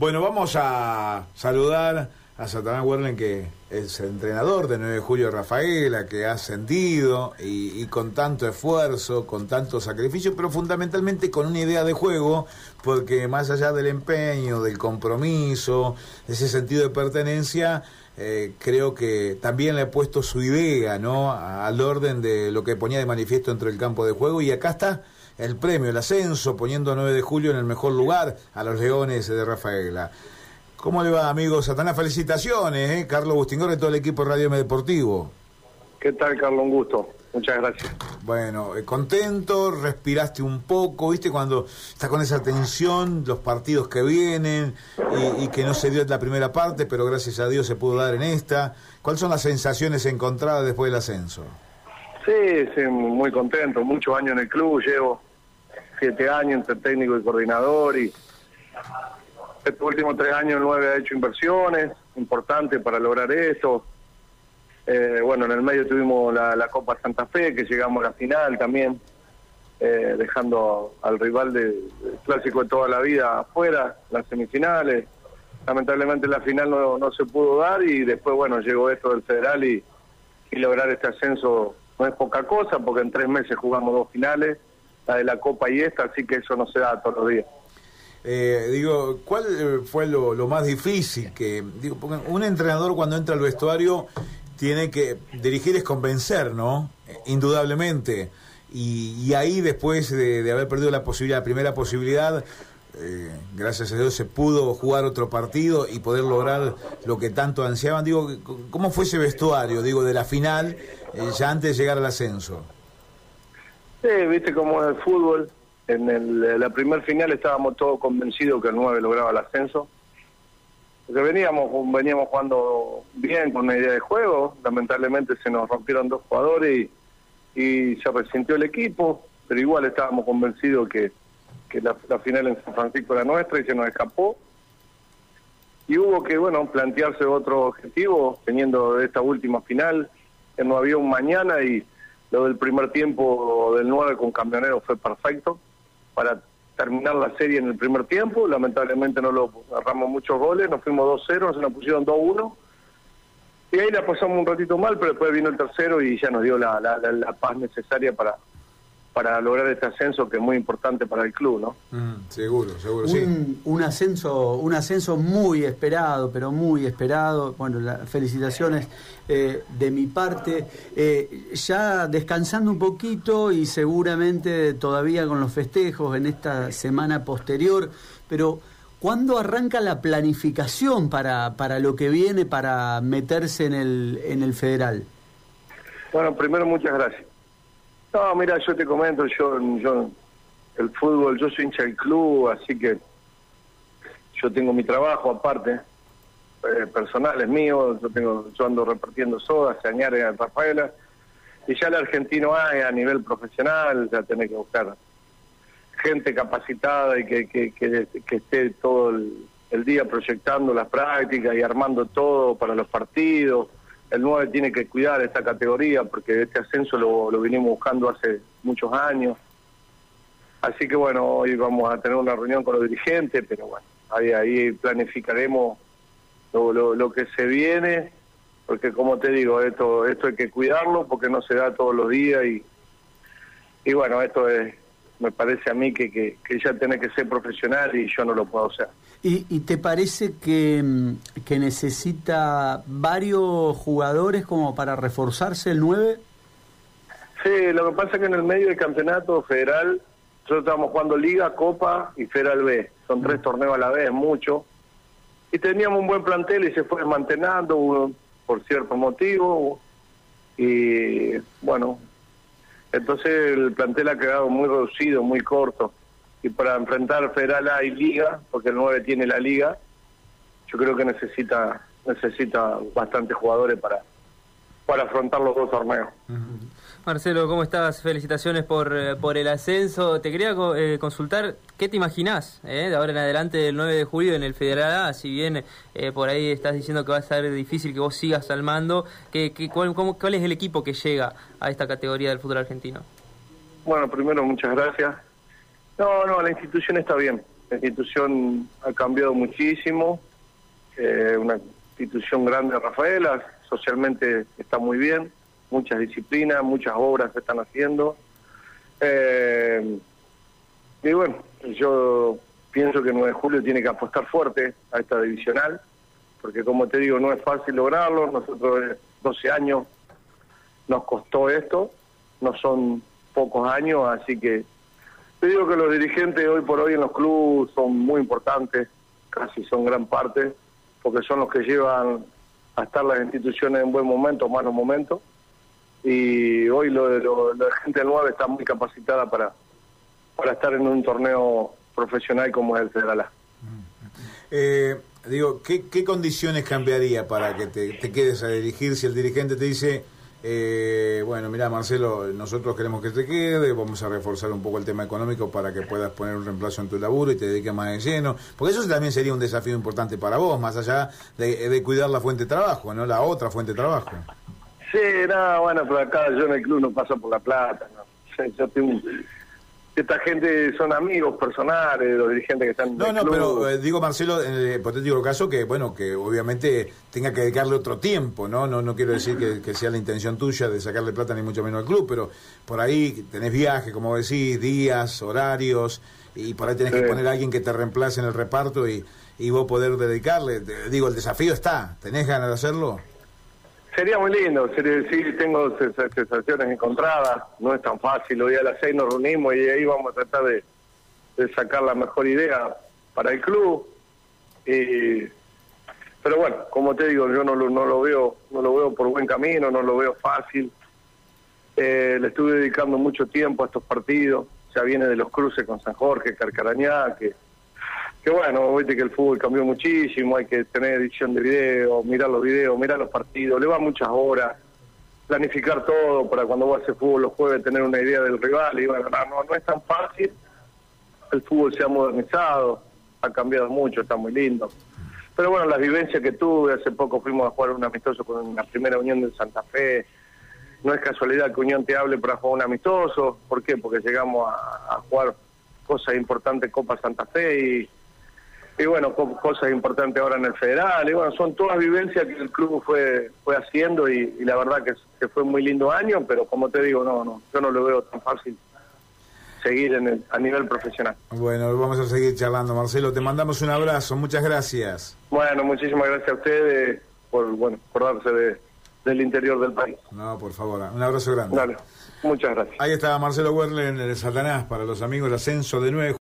Bueno, vamos a saludar a Satanás Werlen, que es entrenador de 9 de julio Rafaela, que ha ascendido y, con tanto esfuerzo, con tanto sacrificio, pero fundamentalmente con una idea de juego, porque más allá del empeño, del compromiso, de ese sentido de pertenencia, eh, creo que también le ha puesto su idea ¿no? al orden de lo que ponía de manifiesto entre el campo de juego y acá está el premio, el ascenso, poniendo a 9 de julio en el mejor lugar a los Leones de Rafaela. ¿Cómo le va, amigo Satanás? Felicitaciones, ¿eh? Carlos Bustingor y todo el equipo de Radio M Deportivo. ¿Qué tal, Carlos? Un gusto. Muchas gracias. Bueno, eh, contento, respiraste un poco, ¿viste? Cuando está con esa tensión, los partidos que vienen y, que no se dio en la primera parte, pero gracias a Dios se pudo dar en esta. ¿Cuáles son las sensaciones encontradas después del ascenso? Sí, sí, muy contento. Muchos años en el club, llevo siete años entre técnico y coordinador y estos últimos tres años 9 ha hecho inversiones importantes para lograr esto. Eh, bueno, en el medio tuvimos la, Copa Santa Fe, que llegamos a la final también, eh, dejando al rival del clásico de toda la vida afuera, las semifinales. Lamentablemente la final no, no se pudo dar y después, bueno, llegó esto del federal y, y lograr este ascenso no es poca cosa, porque en tres meses jugamos dos finales, la de la Copa y esta, así que eso no se da todos los días. Eh, digo, ¿cuál eh, fue lo, más difícil que, digo, un entrenador cuando entra al vestuario tiene que dirigir es convencer, ¿no? Indudablemente. Y, ahí después de, haber perdido la posibilidad, la primera posibilidad, eh, gracias a Dios se pudo jugar otro partido y poder lograr lo que tanto ansiaban. Digo, ¿cómo fue ese vestuario, digo, de la final, ya antes de llegar al ascenso? Sí, viste cómo es el fútbol, en la primer final estábamos todos convencidos que el 9 lograba el ascenso. Porque veníamos, veníamos jugando bien con una idea de juego, lamentablemente se nos rompieron dos jugadores y, se resintió el equipo, pero igual estábamos convencidos que, la, final en San Francisco era nuestra y se nos escapó. Y hubo que, bueno, plantearse otro objetivo, teniendo esta última final, no había un mañana y lo del primer tiempo del 9 con Camionero fue perfecto para terminar la serie en el primer tiempo. Lamentablemente no lo agarramos muchos goles, nos fuimos 2-0, se nos pusieron 2-1. Y ahí la pasamos un ratito mal, pero después vino el tercero y ya nos dio la, la paz necesaria para, para lograr este ascenso que es muy importante para el club, ¿no? Mm, seguro, seguro, un, sí. Un ascenso, un ascenso muy esperado, pero muy esperado. Bueno, las felicitaciones eh, de mi parte. Eh, ya descansando un poquito y seguramente todavía con los festejos en esta semana posterior, pero ¿cuándo arranca la planificación para, para lo que viene para meterse en el, en el federal? Bueno, primero muchas gracias. No, mira, yo te comento, yo, yo, el fútbol, yo soy hincha del club, así que yo tengo mi trabajo aparte, eh, personal es mío, yo tengo, yo ando repartiendo sodas, añade a Rafaela, y ya el argentino hay a nivel profesional, ya tenés que buscar gente capacitada y que, que, que, esté todo el día proyectando las prácticas y armando todo para los partidos el 9 tiene que cuidar esta categoría porque este ascenso lo, lo vinimos buscando hace muchos años. Así que bueno, hoy vamos a tener una reunión con los dirigentes, pero bueno, ahí, ahí planificaremos lo, lo, que se viene, porque como te digo, esto, esto hay que cuidarlo porque no se da todos los días y, y bueno, esto es, me parece a mí que, que, que ya tiene que ser profesional y yo no lo puedo hacer. ¿Y, te parece que, mm, que, necesita varios jugadores como para reforzarse el 9? Sí, lo que pasa es que en el medio del campeonato federal, nosotros estamos jugando Liga, Copa y Federal B. Son tres mm. torneos a la vez, mucho. Y teníamos un buen plantel y se fue desmantelando por cierto motivo. Y bueno, entonces el plantel ha quedado muy reducido, muy corto. Y para enfrentar Federal A y Liga, porque el 9 tiene la Liga, yo creo que necesita necesita bastantes jugadores para para afrontar los dos torneos. Marcelo, ¿cómo estás? Felicitaciones por, eh, por el ascenso. Te quería eh, consultar, ¿qué te imaginás eh, de ahora en adelante del 9 de julio en el Federal A? Si bien por ahí estás diciendo que va a ser difícil que vos sigas al mando, ¿qué, cuál, ¿cuál es el equipo que llega a esta categoría del fútbol argentino? Bueno, primero muchas gracias. No, no, la institución está bien. La institución ha cambiado muchísimo, una institución grande de Rafaela, socialmente está muy bien, muchas disciplinas, muchas obras se están haciendo. Eh, y bueno, yo pienso que 9 de julio tiene que apostar fuerte a esta divisional, porque como te digo, no es fácil lograrlo, nosotros 12 eh, años nos costó esto, no son pocos años, así que te digo que los dirigentes hoy por hoy en los clubes son muy importantes, casi son gran parte, porque son los que llevan a estar las instituciones en buen momento malos momentos. Y hoy lo de la gente del 9 está muy capacitada para, para estar en un torneo profesional como es el Federal A. Eh, digo, ¿qué, ¿qué, condiciones cambiaría para que te, quedes a dirigir si el dirigente te dice eh, bueno, mira Marcelo, nosotros queremos que te quede, vamos a reforzar un poco el tema económico para que puedas poner un reemplazo en tu laburo y te dediques más de lleno, porque eso también sería un desafío importante para vos, más allá de, cuidar la fuente de trabajo, ¿no? La otra fuente de trabajo. Sí, no, bueno, pero acá yo en el club no paso por la plata, ¿no? Yo tengo esta gente son amigos personales, los dirigentes que están. No, no, pero eh, digo, Marcelo, en el hipotético caso que, bueno, que obviamente tenga que dedicarle otro tiempo, ¿no? No, no quiero decir que, sea la intención tuya de sacarle plata ni mucho menos al club, pero por ahí tenés viaje, como decís, días, horarios, y por ahí tenés que poner a alguien que te reemplace en el reparto y, y vos poder dedicarle. Digo, el desafío está, ¿tenés ganas de hacerlo? Sería muy lindo, sí, tengo sensaciones encontradas, no es tan fácil, hoy a las seis nos reunimos y ahí vamos a tratar de, sacar la mejor idea para el club. pero bueno, como te digo, yo no lo, no lo veo no lo veo por buen camino, no lo veo fácil. Eh, le estuve dedicando mucho tiempo a estos partidos, ya viene de los cruces con San Jorge, Carcarañá, que que bueno, viste que el fútbol cambió muchísimo, hay que tener edición de video, mirar los videos, mirar los partidos, le va muchas horas, planificar todo para cuando vos haces fútbol los jueves tener una idea del rival y bueno, no, no es tan fácil, el fútbol se ha modernizado, ha cambiado mucho, está muy lindo. Pero bueno, las vivencias que tuve, hace poco fuimos a jugar un amistoso con la primera unión de Santa Fe, no es casualidad que Unión te hable para jugar un amistoso, ¿por qué? Porque llegamos a, a jugar cosas importantes Copa Santa Fe y y bueno, cosas importantes ahora en el federal, y bueno, son todas vivencias que el club fue fue haciendo y, la verdad que, fue un muy lindo año, pero como te digo, no, no, yo no lo veo tan fácil seguir en el, a nivel profesional. Bueno, vamos a seguir charlando, Marcelo, te mandamos un abrazo, muchas gracias. Bueno, muchísimas gracias a ustedes por, bueno, por darse de, del interior del país. No, por favor, un abrazo grande. Dale, muchas gracias. Ahí estaba Marcelo Werle en el Satanás para los amigos del ascenso de nueve.